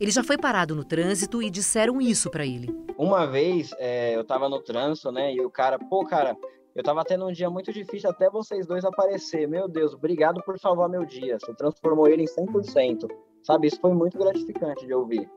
Ele já foi parado no trânsito e disseram isso para ele. Uma vez é, eu tava no trânsito, né? E o cara, pô, cara, eu tava tendo um dia muito difícil até vocês dois aparecer. Meu Deus, obrigado por salvar meu dia. Você transformou ele em 100%. Sabe, isso foi muito gratificante de ouvir.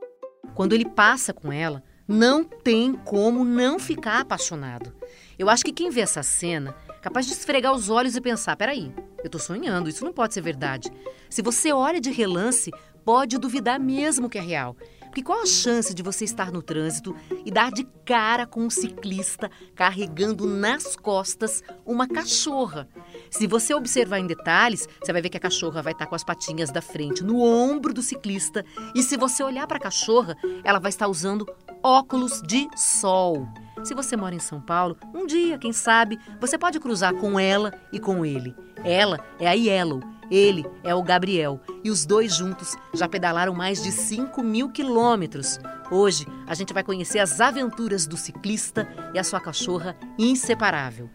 Quando ele passa com ela, não tem como não ficar apaixonado. Eu acho que quem vê essa cena, capaz de esfregar os olhos e pensar: peraí, eu tô sonhando, isso não pode ser verdade. Se você olha de relance, pode duvidar mesmo que é real. Porque qual a chance de você estar no trânsito e dar de cara com um ciclista carregando nas costas uma cachorra? Se você observar em detalhes, você vai ver que a cachorra vai estar com as patinhas da frente no ombro do ciclista. E se você olhar para a cachorra, ela vai estar usando óculos de sol. Se você mora em São Paulo, um dia, quem sabe, você pode cruzar com ela e com ele. Ela é a Yellow, ele é o Gabriel e os dois juntos já pedalaram mais de 5 mil quilômetros. Hoje a gente vai conhecer as aventuras do ciclista e a sua cachorra inseparável.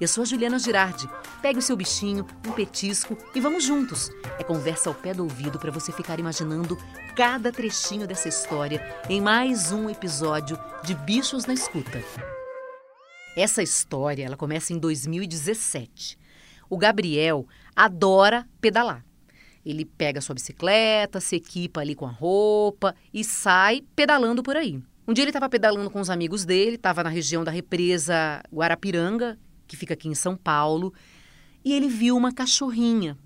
Eu sou a Juliana Girardi. Pegue o seu bichinho, um petisco e vamos juntos. É conversa ao pé do ouvido para você ficar imaginando cada trechinho dessa história em mais um episódio de Bichos na Escuta. Essa história ela começa em 2017. O Gabriel adora pedalar. Ele pega sua bicicleta, se equipa ali com a roupa e sai pedalando por aí. Um dia ele estava pedalando com os amigos dele, estava na região da represa Guarapiranga, que fica aqui em São Paulo, e ele viu uma cachorrinha,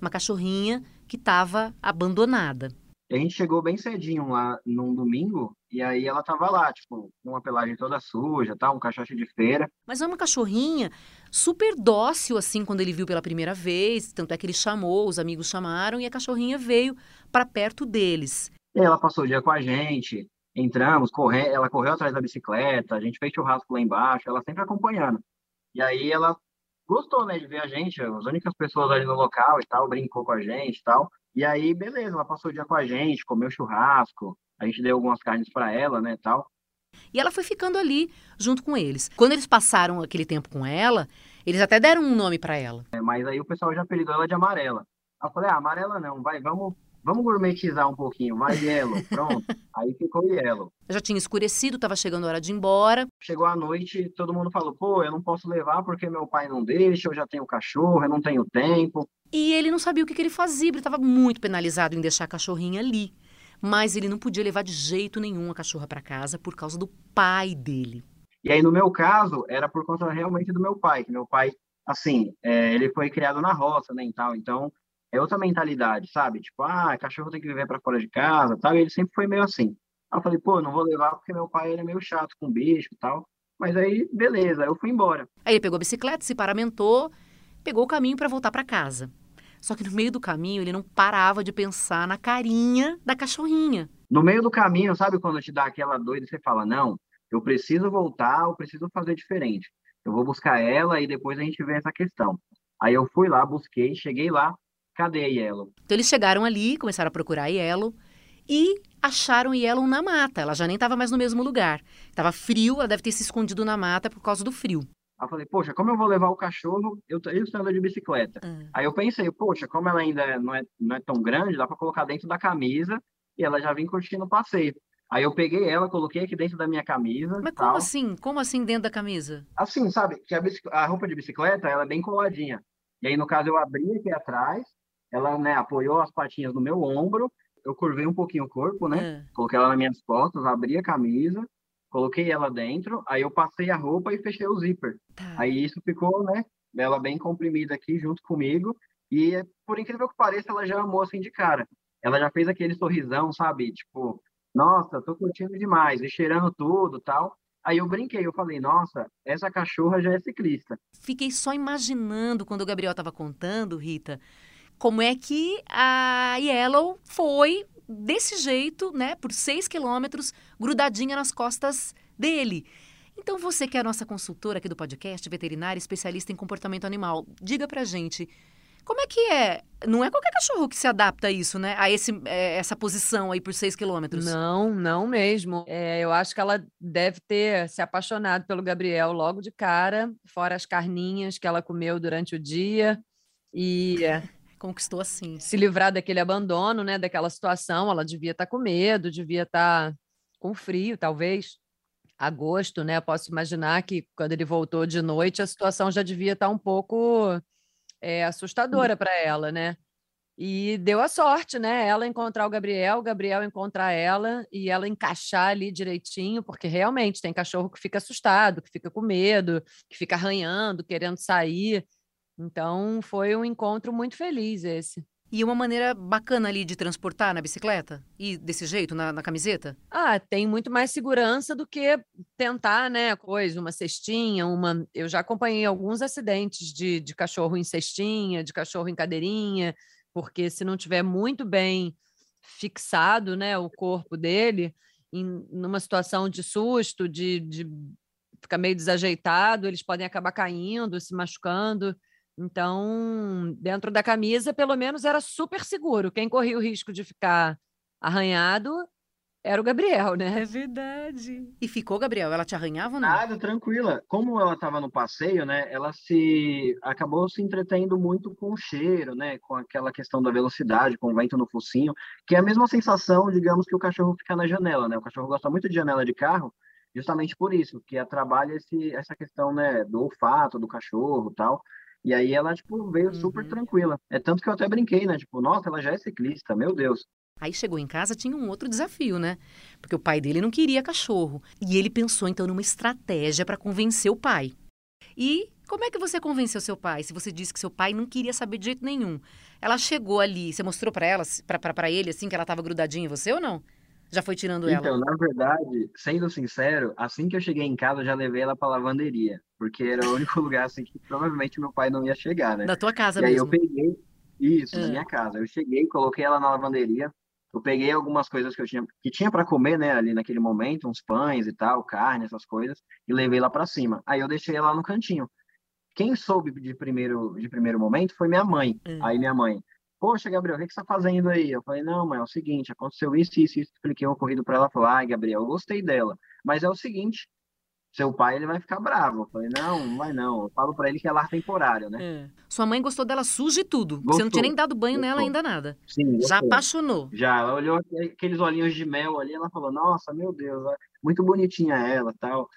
uma cachorrinha que estava abandonada. A gente chegou bem cedinho lá num domingo, e aí ela tava lá, tipo, com uma pelagem toda suja, tá? Um cachaço de feira. Mas é uma cachorrinha super dócil, assim, quando ele viu pela primeira vez. Tanto é que ele chamou, os amigos chamaram, e a cachorrinha veio para perto deles. E ela passou o dia com a gente, entramos, corre... ela correu atrás da bicicleta, a gente fez churrasco lá embaixo, ela sempre acompanhando. E aí ela gostou, né, de ver a gente, as únicas pessoas ali no local e tal, brincou com a gente e tal. E aí, beleza, ela passou o dia com a gente, comeu churrasco, a gente deu algumas carnes para ela, né, tal. E ela foi ficando ali junto com eles. Quando eles passaram aquele tempo com ela, eles até deram um nome para ela. É, mas aí o pessoal já apelidou ela de amarela. Eu falei, ah, amarela não, vai, vamos Vamos gourmetizar um pouquinho, vai Yellow, pronto. Aí ficou Yellow. Já tinha escurecido, estava chegando a hora de ir embora. Chegou a noite, todo mundo falou, pô, eu não posso levar porque meu pai não deixa, eu já tenho cachorro, eu não tenho tempo. E ele não sabia o que, que ele fazia, ele estava muito penalizado em deixar a cachorrinha ali. Mas ele não podia levar de jeito nenhum a cachorra para casa por causa do pai dele. E aí, no meu caso, era por conta realmente do meu pai, que meu pai, assim, é, ele foi criado na roça, né, e tal, então é outra mentalidade, sabe? Tipo, ah, cachorro tem que viver para fora de casa, tal. E ele sempre foi meio assim. Aí eu falei, pô, não vou levar porque meu pai ele é meio chato com bicho e tal. Mas aí, beleza, eu fui embora. Aí ele pegou a bicicleta, se paramentou, pegou o caminho para voltar para casa. Só que no meio do caminho ele não parava de pensar na carinha da cachorrinha. No meio do caminho, sabe quando te dá aquela doida e você fala, não, eu preciso voltar, eu preciso fazer diferente. Eu vou buscar ela e depois a gente vê essa questão. Aí eu fui lá, busquei, cheguei lá, cadê a Yellow? Então eles chegaram ali, começaram a procurar a Yellow e acharam Yellow na mata. Ela já nem estava mais no mesmo lugar. Tava frio, ela deve ter se escondido na mata por causa do frio. Aí eu falei, poxa, como eu vou levar o cachorro? Eu, estou andando de bicicleta. Uhum. Aí eu pensei, poxa, como ela ainda não é, não é tão grande, dá para colocar dentro da camisa e ela já vem curtindo o passeio. Aí eu peguei ela, coloquei aqui dentro da minha camisa. Mas como assim? Como assim dentro da camisa? Assim, sabe? Que a, a, roupa de bicicleta, ela é bem coladinha. E aí, no caso, eu abri aqui atrás ela né, apoiou as patinhas no meu ombro, eu curvei um pouquinho o corpo, né? É. Coloquei ela nas minhas costas, abri a camisa, coloquei ela dentro, aí eu passei a roupa e fechei o zíper. Tá. Aí isso ficou, né? Ela bem comprimida aqui junto comigo. E por incrível que pareça, ela já amou assim de cara. Ela já fez aquele sorrisão, sabe? Tipo, nossa, tô curtindo demais, e cheirando tudo tal. Aí eu brinquei, eu falei, nossa, essa cachorra já é ciclista. Fiquei só imaginando quando o Gabriel estava contando, Rita, como é que a Yellow foi desse jeito, né, por seis quilômetros, grudadinha nas costas dele. Então, você que é a nossa consultora aqui do podcast, veterinária, especialista em comportamento animal, diga pra gente, como é que é? Não é qualquer cachorro que se adapta a isso, né? A esse, é, essa posição aí por seis quilômetros. Não, não mesmo. É, eu acho que ela deve ter se apaixonado pelo Gabriel logo de cara, fora as carninhas que ela comeu durante o dia. E Conquistou assim. Se livrar daquele abandono, né? Daquela situação, ela devia estar tá com medo, devia estar tá com frio, talvez. Agosto, né? Posso imaginar que quando ele voltou de noite, a situação já devia estar tá um pouco é, assustadora para ela, né? E deu a sorte, né? Ela encontrar o Gabriel, o Gabriel encontrar ela e ela encaixar ali direitinho, porque realmente tem cachorro que fica assustado, que fica com medo, que fica arranhando, querendo sair. Então foi um encontro muito feliz esse. E uma maneira bacana ali de transportar na bicicleta? E desse jeito, na, na, camiseta? Ah, tem muito mais segurança do que tentar, né? Coisa, uma cestinha, uma. Eu já acompanhei alguns acidentes de, de cachorro em cestinha, de cachorro em cadeirinha porque se não tiver muito bem fixado, né, o corpo dele, em numa situação de susto, de, de ficar meio desajeitado, eles podem acabar caindo, se machucando. Então, dentro da camisa, pelo menos era super seguro. Quem corria o risco de ficar arranhado era o Gabriel, né? É verdade. E ficou, Gabriel? Ela te arranhava ou não? Nada, tranquila. Como ela estava no passeio, né? Ela se acabou se entretendo muito com o cheiro, né? Com aquela questão da velocidade, com o vento no focinho, que é a mesma sensação, digamos, que o cachorro fica na janela, né? O cachorro gosta muito de janela de carro, justamente por isso, que trabalha esse, essa questão, né? Do olfato do cachorro, tal. E aí ela, tipo, veio super uhum. tranquila. É tanto que eu até brinquei, né? Tipo, nossa, ela já é ciclista, meu Deus. Aí chegou em casa, tinha um outro desafio, né? Porque o pai dele não queria cachorro. E ele pensou então numa estratégia para convencer o pai. E como é que você convenceu seu pai? Se você disse que seu pai não queria saber de jeito nenhum. Ela chegou ali, você mostrou para ela, para ele assim que ela estava grudadinha em você ou não? Já foi tirando ela? Então, na verdade, sendo sincero, assim que eu cheguei em casa, eu já levei ela para lavanderia, porque era o único lugar assim que provavelmente meu pai não ia chegar, né? Na tua casa e mesmo. E aí eu peguei isso, na ah. minha casa. Eu cheguei, coloquei ela na lavanderia, eu peguei algumas coisas que eu tinha que tinha para comer, né, ali naquele momento, uns pães e tal, carne, essas coisas, e levei lá para cima. Aí eu deixei ela no cantinho. Quem soube de primeiro de primeiro momento foi minha mãe. Uhum. Aí minha mãe, poxa, Gabriel, o que, que você está fazendo aí? Eu falei, não, mãe, é o seguinte, aconteceu isso, isso, isso. Expliquei o ocorrido para ela, falou, ai, Gabriel, eu gostei dela, mas é o seguinte, seu pai ele vai ficar bravo. Eu falei, não, não vai não. Eu falo para ele que é lar temporário, né? É. Sua mãe gostou dela suja e tudo. Gostou. Você não tinha nem dado banho gostou. nela ainda nada. Sim, Já apaixonou. Já, ela olhou aqueles olhinhos de mel ali, ela falou, nossa, meu Deus, muito bonitinha ela tal.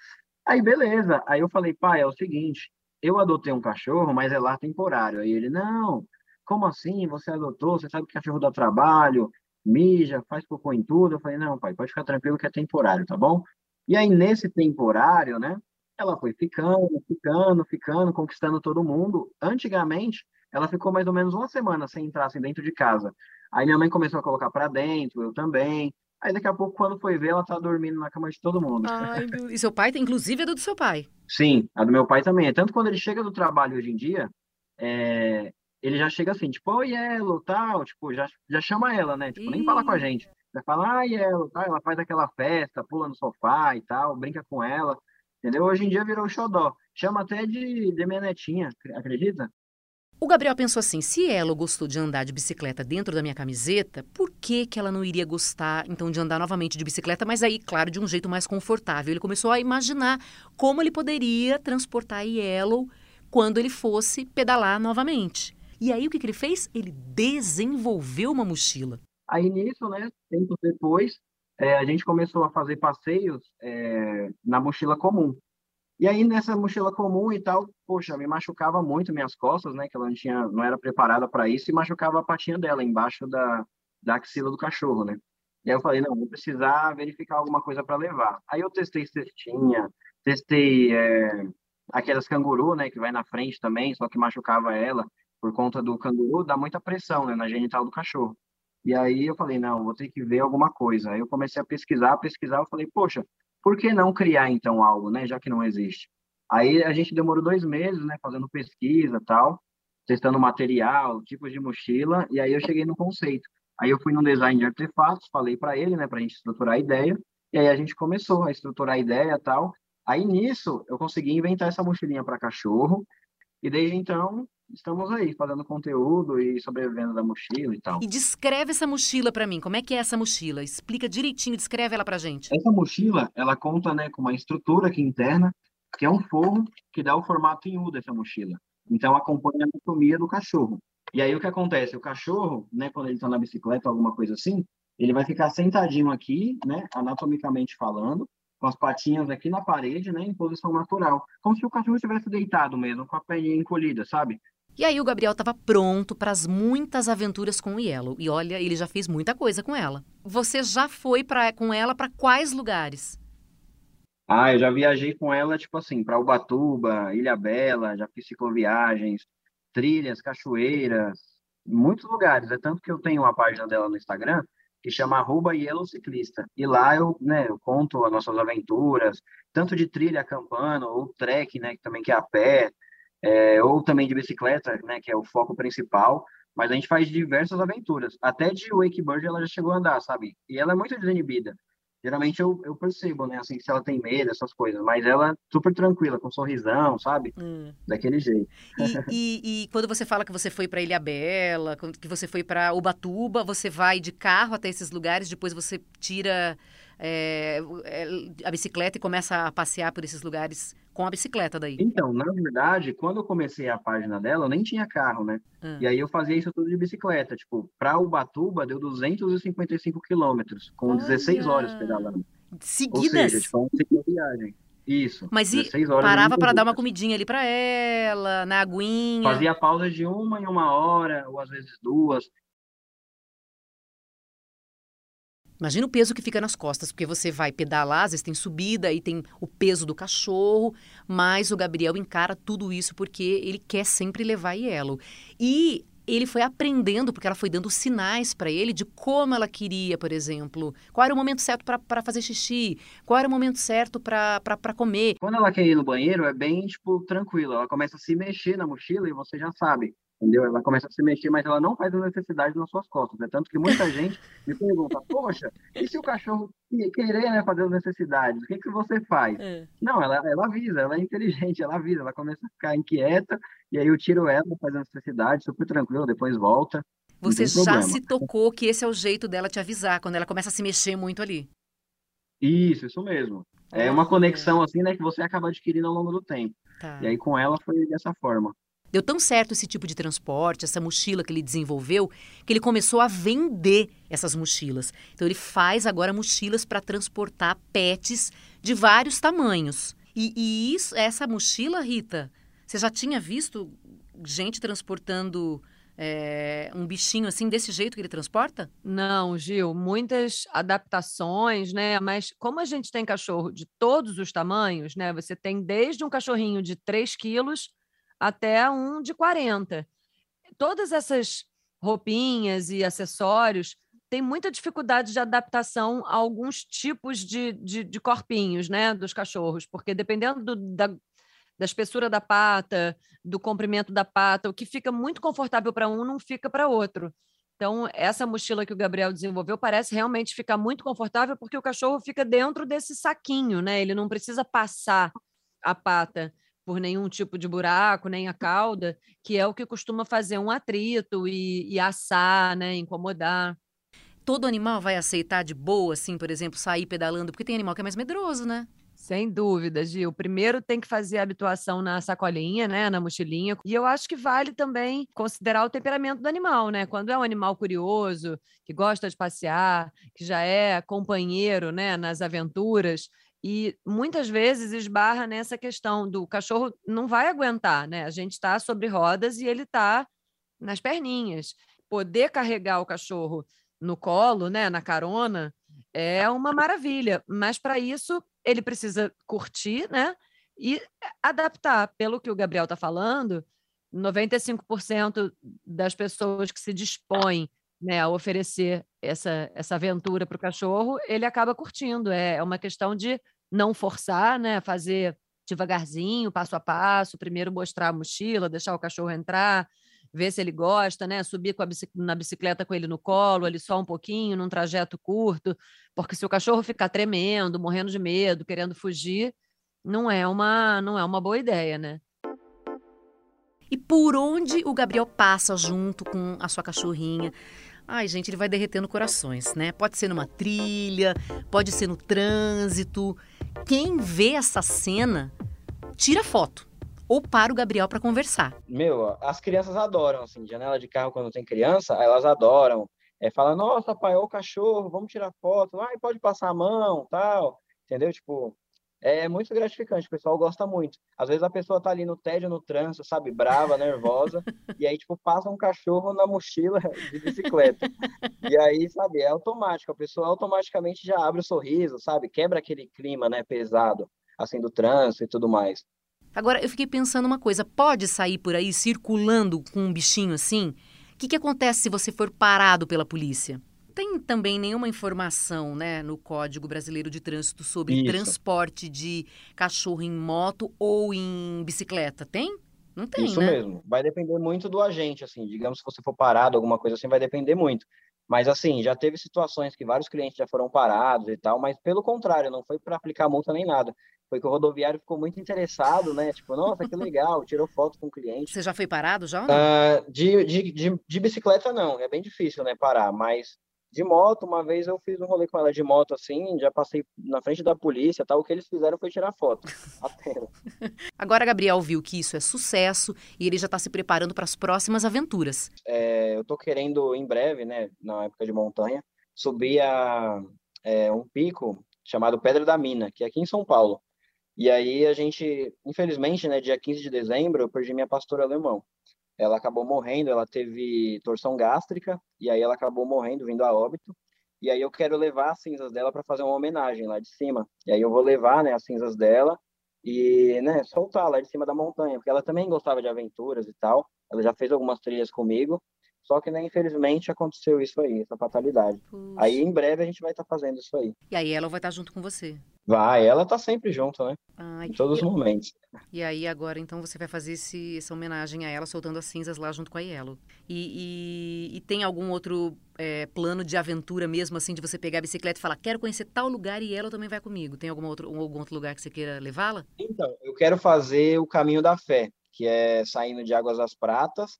Aí, beleza. Aí eu falei, pai, é o seguinte, eu adotei um cachorro, mas é lar temporário. Aí ele, não, como assim? Você adotou? Você sabe que cachorro dá trabalho, mija, faz cocô em tudo. Eu falei, não, pai, pode ficar tranquilo que é temporário, tá bom? E aí, nesse temporário, né, ela foi ficando, ficando, ficando, conquistando todo mundo. Antigamente, ela ficou mais ou menos uma semana sem entrar assim, dentro de casa. Aí minha mãe começou a colocar para dentro, eu também. Aí daqui a pouco, quando foi ver, ela tá dormindo na cama de todo mundo. Ai, e seu pai, inclusive, é do seu pai? Sim, a do meu pai também. É tanto quando ele chega do trabalho hoje em dia, é... ele já chega assim, tipo, oi, Yellow, tal, tipo, já, já chama ela, né? Tipo, nem fala com a gente. Vai falar, ah, ela, tá, ela faz aquela festa, pula no sofá e tal, brinca com ela, entendeu? Hoje em dia virou xodó. Chama até de, de minha netinha, acredita? O Gabriel pensou assim: se ela gostou de andar de bicicleta dentro da minha camiseta, por que, que ela não iria gostar então de andar novamente de bicicleta, mas aí, claro, de um jeito mais confortável? Ele começou a imaginar como ele poderia transportar a Yellow quando ele fosse pedalar novamente. E aí o que, que ele fez? Ele desenvolveu uma mochila. Aí nisso, né, tempo depois, é, a gente começou a fazer passeios é, na mochila comum. E aí nessa mochila comum e tal, poxa, me machucava muito minhas costas, né, que ela não tinha, não era preparada para isso e machucava a patinha dela embaixo da, da axila do cachorro, né? E aí eu falei, não, vou precisar verificar alguma coisa para levar. Aí eu testei cestinha, testei é, aquelas canguru, né, que vai na frente também, só que machucava ela por conta do canguru, dá muita pressão, né, na genital do cachorro. E aí eu falei, não, vou ter que ver alguma coisa. Aí eu comecei a pesquisar, pesquisar, eu falei, poxa, por que não criar então algo, né, já que não existe? Aí a gente demorou dois meses, né, fazendo pesquisa tal, testando material, tipos de mochila, e aí eu cheguei no conceito. Aí eu fui no design de artefatos, falei para ele, né, para a gente estruturar a ideia, e aí a gente começou a estruturar a ideia tal. Aí nisso eu consegui inventar essa mochilinha para cachorro, e desde então estamos aí fazendo conteúdo e sobrevivendo da mochila e tal. E descreve essa mochila para mim. Como é que é essa mochila? Explica direitinho, descreve ela pra gente. Essa mochila, ela conta, né, com uma estrutura aqui interna, que é um forro que dá o formato em U dessa mochila. Então acompanha a anatomia do cachorro. E aí o que acontece? O cachorro, né, quando ele está na bicicleta, alguma coisa assim, ele vai ficar sentadinho aqui, né, anatomicamente falando, com as patinhas aqui na parede, né, em posição natural, como se o cachorro estivesse deitado mesmo, com a perninha encolhida, sabe? E aí o Gabriel estava pronto para as muitas aventuras com o Yellow. E olha, ele já fez muita coisa com ela. Você já foi pra, com ela para quais lugares? Ah, eu já viajei com ela, tipo assim, para Ubatuba, Ilha Bela, já fiz cicloviagens, trilhas, cachoeiras, muitos lugares. É tanto que eu tenho uma página dela no Instagram que chama arroba Yellow Ciclista. E lá eu, né, eu conto as nossas aventuras, tanto de trilha acampando, ou trek, né, que também que é a pé, é, ou também de bicicleta, né, que é o foco principal. Mas a gente faz diversas aventuras. Até de wakeboard ela já chegou a andar, sabe? E ela é muito desinibida. Geralmente eu, eu percebo, né, assim, se ela tem medo, essas coisas. Mas ela super tranquila, com um sorrisão, sabe? Hum. Daquele jeito. E, e, e, quando você fala que você foi para Ilha Bela, que você foi para Ubatuba, você vai de carro até esses lugares, depois você tira é, a bicicleta e começa a passear por esses lugares com a bicicleta daí? Então, na verdade, quando eu comecei a página dela, eu nem tinha carro, né? Ah. E aí eu fazia isso tudo de bicicleta. Tipo, para Ubatuba deu 255 quilômetros, com Olha. 16 horas pedalando. Seguidas? Ou seja, tipo, uma viagem. Isso. Mas e parava para dar uma comidinha ali para ela, na aguinha? Fazia pausa de uma em uma hora, ou às vezes duas. Imagina o peso que fica nas costas, porque você vai pedalar, às vezes tem subida e tem o peso do cachorro, mas o Gabriel encara tudo isso porque ele quer sempre levar Yellow. E ele foi aprendendo, porque ela foi dando sinais para ele de como ela queria, por exemplo. Qual era o momento certo para fazer xixi, qual era o momento certo para comer. Quando ela quer ir no banheiro, é bem, tipo, tranquilo. Ela começa a se mexer na mochila e você já sabe entendeu? Ela começa a se mexer, mas ela não faz a necessidade nas suas costas. É tanto que muita gente me pergunta, poxa, e se o cachorro querer né, fazer as necessidades, o que, que você faz? É. Não, ela, ela avisa, ela é inteligente, ela avisa, ela começa a ficar inquieta, e aí eu tiro ela, faz a necessidade, super tranquilo, depois volta. Você já se tocou que esse é o jeito dela te avisar, quando ela começa a se mexer muito ali. Isso, isso mesmo. É uma conexão assim, né, que você acaba adquirindo ao longo do tempo. Tá. E aí com ela foi dessa forma. Deu tão certo esse tipo de transporte, essa mochila que ele desenvolveu, que ele começou a vender essas mochilas. Então ele faz agora mochilas para transportar pets de vários tamanhos. E, e isso, essa mochila, Rita, você já tinha visto gente transportando é, um bichinho assim desse jeito que ele transporta? Não, Gil, muitas adaptações, né? Mas como a gente tem cachorro de todos os tamanhos, né? Você tem desde um cachorrinho de 3 quilos até um de 40. Todas essas roupinhas e acessórios têm muita dificuldade de adaptação a alguns tipos de, de, de corpinhos né, dos cachorros, porque dependendo do, da, da espessura da pata, do comprimento da pata, o que fica muito confortável para um não fica para outro. Então, essa mochila que o Gabriel desenvolveu parece realmente ficar muito confortável porque o cachorro fica dentro desse saquinho, né? Ele não precisa passar a pata por nenhum tipo de buraco, nem a cauda, que é o que costuma fazer um atrito e, e assar, né, incomodar. Todo animal vai aceitar de boa, assim, por exemplo, sair pedalando, porque tem animal que é mais medroso, né? Sem dúvida, Gil. Primeiro tem que fazer a habituação na sacolinha, né, na mochilinha. E eu acho que vale também considerar o temperamento do animal, né? Quando é um animal curioso, que gosta de passear, que já é companheiro, né, nas aventuras, e muitas vezes esbarra nessa questão do cachorro não vai aguentar, né? A gente está sobre rodas e ele está nas perninhas. Poder carregar o cachorro no colo, né, na carona, é uma maravilha. Mas para isso ele precisa curtir, né? E adaptar. Pelo que o Gabriel está falando, 95% das pessoas que se dispõem né, a oferecer essa, essa aventura para o cachorro, ele acaba curtindo. É, é uma questão de não forçar, né, fazer devagarzinho, passo a passo, primeiro mostrar a mochila, deixar o cachorro entrar, ver se ele gosta, né, subir bici na bicicleta com ele no colo, ali só um pouquinho, num trajeto curto, porque se o cachorro ficar tremendo, morrendo de medo, querendo fugir, não é uma não é uma boa ideia, né? E por onde o Gabriel passa junto com a sua cachorrinha? Ai, gente, ele vai derretendo corações, né? Pode ser numa trilha, pode ser no trânsito. Quem vê essa cena, tira foto. ou para o Gabriel para conversar. Meu, as crianças adoram, assim, janela de carro quando tem criança, elas adoram. É, fala, nossa, pai, o cachorro, vamos tirar foto, ai, pode passar a mão, tal, entendeu? Tipo, é muito gratificante, o pessoal gosta muito. Às vezes a pessoa tá ali no tédio, no trânsito, sabe, brava, nervosa, e aí, tipo, passa um cachorro na mochila de bicicleta. E aí, sabe, é automático, a pessoa automaticamente já abre o sorriso, sabe, quebra aquele clima, né, pesado, assim, do trânsito e tudo mais. Agora, eu fiquei pensando uma coisa, pode sair por aí circulando com um bichinho assim? O que, que acontece se você for parado pela polícia? Tem também nenhuma informação né, no Código Brasileiro de Trânsito sobre Isso. transporte de cachorro em moto ou em bicicleta. Tem? Não tem, Isso né? mesmo. Vai depender muito do agente, assim. Digamos, se você for parado, alguma coisa assim, vai depender muito. Mas, assim, já teve situações que vários clientes já foram parados e tal, mas pelo contrário, não foi para aplicar multa nem nada. Foi que o rodoviário ficou muito interessado, né? Tipo, nossa, que legal, tirou foto com o cliente. Você já foi parado já? Uh, de, de, de, de bicicleta, não. É bem difícil, né, parar. Mas de moto, uma vez eu fiz um rolê com ela de moto assim, já passei na frente da polícia, tal. O que eles fizeram foi tirar foto, apenas. Agora Gabriel viu que isso é sucesso e ele já está se preparando para as próximas aventuras. É, eu tô querendo em breve, né, na época de montanha, subir a é, um pico chamado Pedra da Mina, que é aqui em São Paulo. E aí a gente, infelizmente, né, dia 15 de dezembro, eu perdi minha pastora alemão ela acabou morrendo, ela teve torção gástrica, e aí ela acabou morrendo, vindo a óbito. E aí eu quero levar as cinzas dela para fazer uma homenagem lá de cima. E aí eu vou levar, né, as cinzas dela e, né, soltar lá de cima da montanha, porque ela também gostava de aventuras e tal. Ela já fez algumas trilhas comigo, só que, né, infelizmente aconteceu isso aí, essa fatalidade. Puxa. Aí em breve a gente vai estar tá fazendo isso aí. E aí ela vai estar tá junto com você. Vai, ela tá sempre junto, né? Ai, em todos os momentos. E aí agora então você vai fazer esse, essa homenagem a ela soltando as cinzas lá junto com a Yellow. E, e, e tem algum outro é, plano de aventura mesmo assim de você pegar a bicicleta e falar quero conhecer tal lugar e ela também vai comigo? Tem algum outro, algum outro lugar que você queira levá-la? Então, eu quero fazer o caminho da fé, que é saindo de Águas das Pratas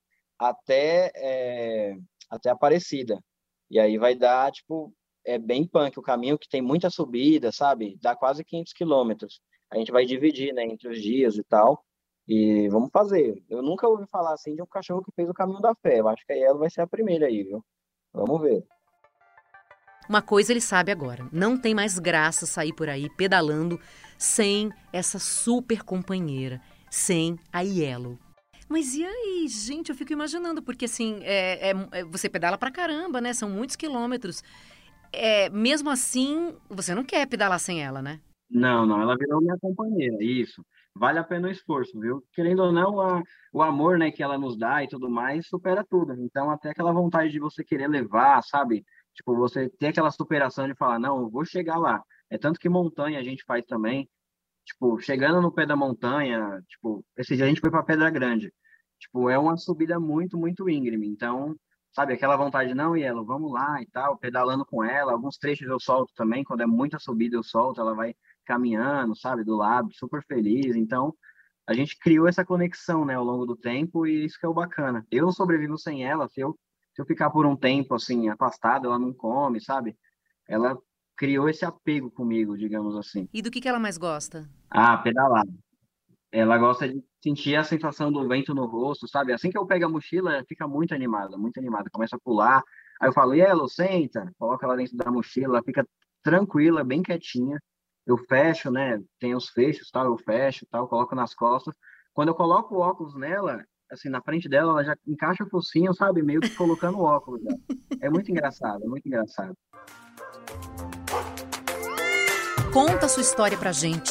até é, até Aparecida. E aí vai dar tipo é bem punk o caminho, que tem muita subida, sabe? Dá quase 500 quilômetros. A gente vai dividir, né, entre os dias e tal. E vamos fazer. Eu nunca ouvi falar assim de um cachorro que fez o caminho da fé. Eu acho que aí ela vai ser a primeira aí, viu? Vamos ver. Uma coisa ele sabe agora: não tem mais graça sair por aí pedalando sem essa super companheira, sem a Yellow. Mas e aí, gente? Eu fico imaginando, porque assim, é, é, é você pedala pra caramba, né? São muitos quilômetros é, mesmo assim, você não quer pedalar sem ela, né? Não, não, ela virou minha companheira, isso. Vale a pena o esforço, viu? Querendo ou não, a, o amor, né, que ela nos dá e tudo mais, supera tudo. Então, até aquela vontade de você querer levar, sabe? Tipo, você ter aquela superação de falar, não, eu vou chegar lá. É tanto que montanha a gente faz também. Tipo, chegando no pé da montanha, tipo, esse dia a gente foi para Pedra Grande. Tipo, é uma subida muito, muito íngreme. Então, sabe, aquela vontade, não, ela, vamos lá e tal, pedalando com ela. Alguns trechos eu solto também, quando é muita subida eu solto, ela vai caminhando, sabe, do lado, super feliz. Então, a gente criou essa conexão, né, ao longo do tempo e isso que é o bacana. Eu não sobrevivo sem ela, se eu, se eu ficar por um tempo, assim, afastado, ela não come, sabe? Ela criou esse apego comigo, digamos assim. E do que, que ela mais gosta? Ah, pedalar. Ela gosta de sentir a sensação do vento no rosto, sabe? Assim que eu pego a mochila, fica muito animada, muito animada, começa a pular. Aí eu falo, Yellow, senta, coloca ela dentro da mochila, ela fica tranquila, bem quietinha. Eu fecho, né? Tem os fechos, tal, eu fecho, tal, coloco nas costas. Quando eu coloco o óculos nela, assim, na frente dela, ela já encaixa o focinho, sabe? Meio que colocando o óculos. É muito engraçado, é muito engraçado. Conta a sua história pra gente.